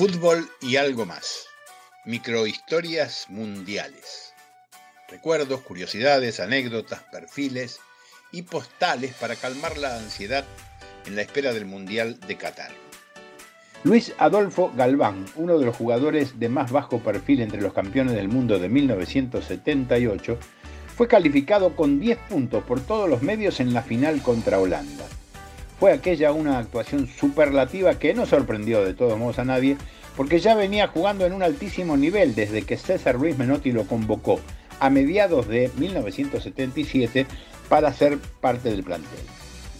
Fútbol y algo más. Microhistorias mundiales. Recuerdos, curiosidades, anécdotas, perfiles y postales para calmar la ansiedad en la espera del Mundial de Qatar. Luis Adolfo Galván, uno de los jugadores de más bajo perfil entre los campeones del mundo de 1978, fue calificado con 10 puntos por todos los medios en la final contra Holanda. Fue aquella una actuación superlativa que no sorprendió de todos modos a nadie, porque ya venía jugando en un altísimo nivel desde que César Ruiz Menotti lo convocó a mediados de 1977 para ser parte del plantel.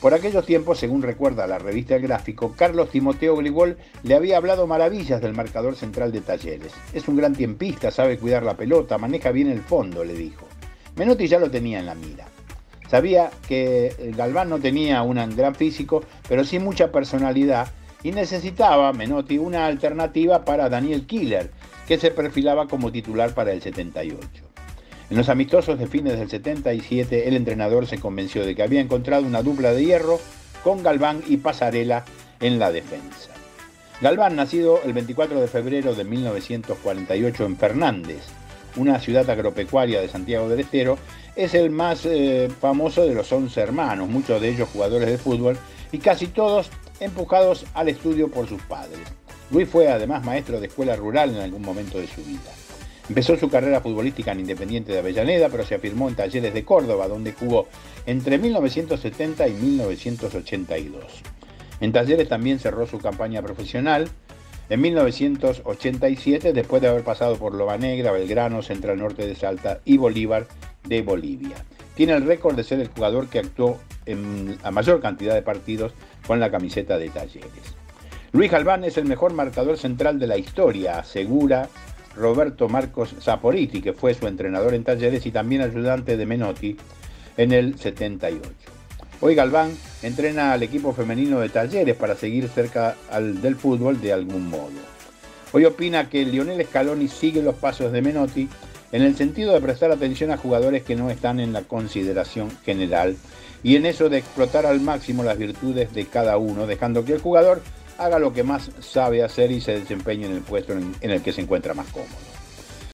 Por aquellos tiempos, según recuerda la revista Gráfico, Carlos Timoteo Grigol le había hablado maravillas del marcador central de Talleres. Es un gran tiempista, sabe cuidar la pelota, maneja bien el fondo, le dijo. Menotti ya lo tenía en la mira. Sabía que Galván no tenía un gran físico, pero sí mucha personalidad y necesitaba Menotti una alternativa para Daniel Killer, que se perfilaba como titular para el 78. En los amistosos de fines del 77, el entrenador se convenció de que había encontrado una dupla de hierro con Galván y Pasarela en la defensa. Galván, nacido el 24 de febrero de 1948 en Fernández, una ciudad agropecuaria de Santiago del Estero, es el más eh, famoso de los 11 hermanos, muchos de ellos jugadores de fútbol y casi todos empujados al estudio por sus padres. Luis fue además maestro de escuela rural en algún momento de su vida. Empezó su carrera futbolística en Independiente de Avellaneda, pero se afirmó en Talleres de Córdoba, donde jugó entre 1970 y 1982. En Talleres también cerró su campaña profesional en 1987, después de haber pasado por Loba Negra, Belgrano, Central Norte de Salta y Bolívar de Bolivia. Tiene el récord de ser el jugador que actuó en la mayor cantidad de partidos con la camiseta de Talleres. Luis Galván es el mejor marcador central de la historia, asegura Roberto Marcos Zaporiti, que fue su entrenador en talleres y también ayudante de Menotti en el 78. Hoy Galván entrena al equipo femenino de talleres para seguir cerca del fútbol de algún modo. Hoy opina que Lionel Scaloni sigue los pasos de Menotti en el sentido de prestar atención a jugadores que no están en la consideración general y en eso de explotar al máximo las virtudes de cada uno, dejando que el jugador haga lo que más sabe hacer y se desempeñe en el puesto en el que se encuentra más cómodo.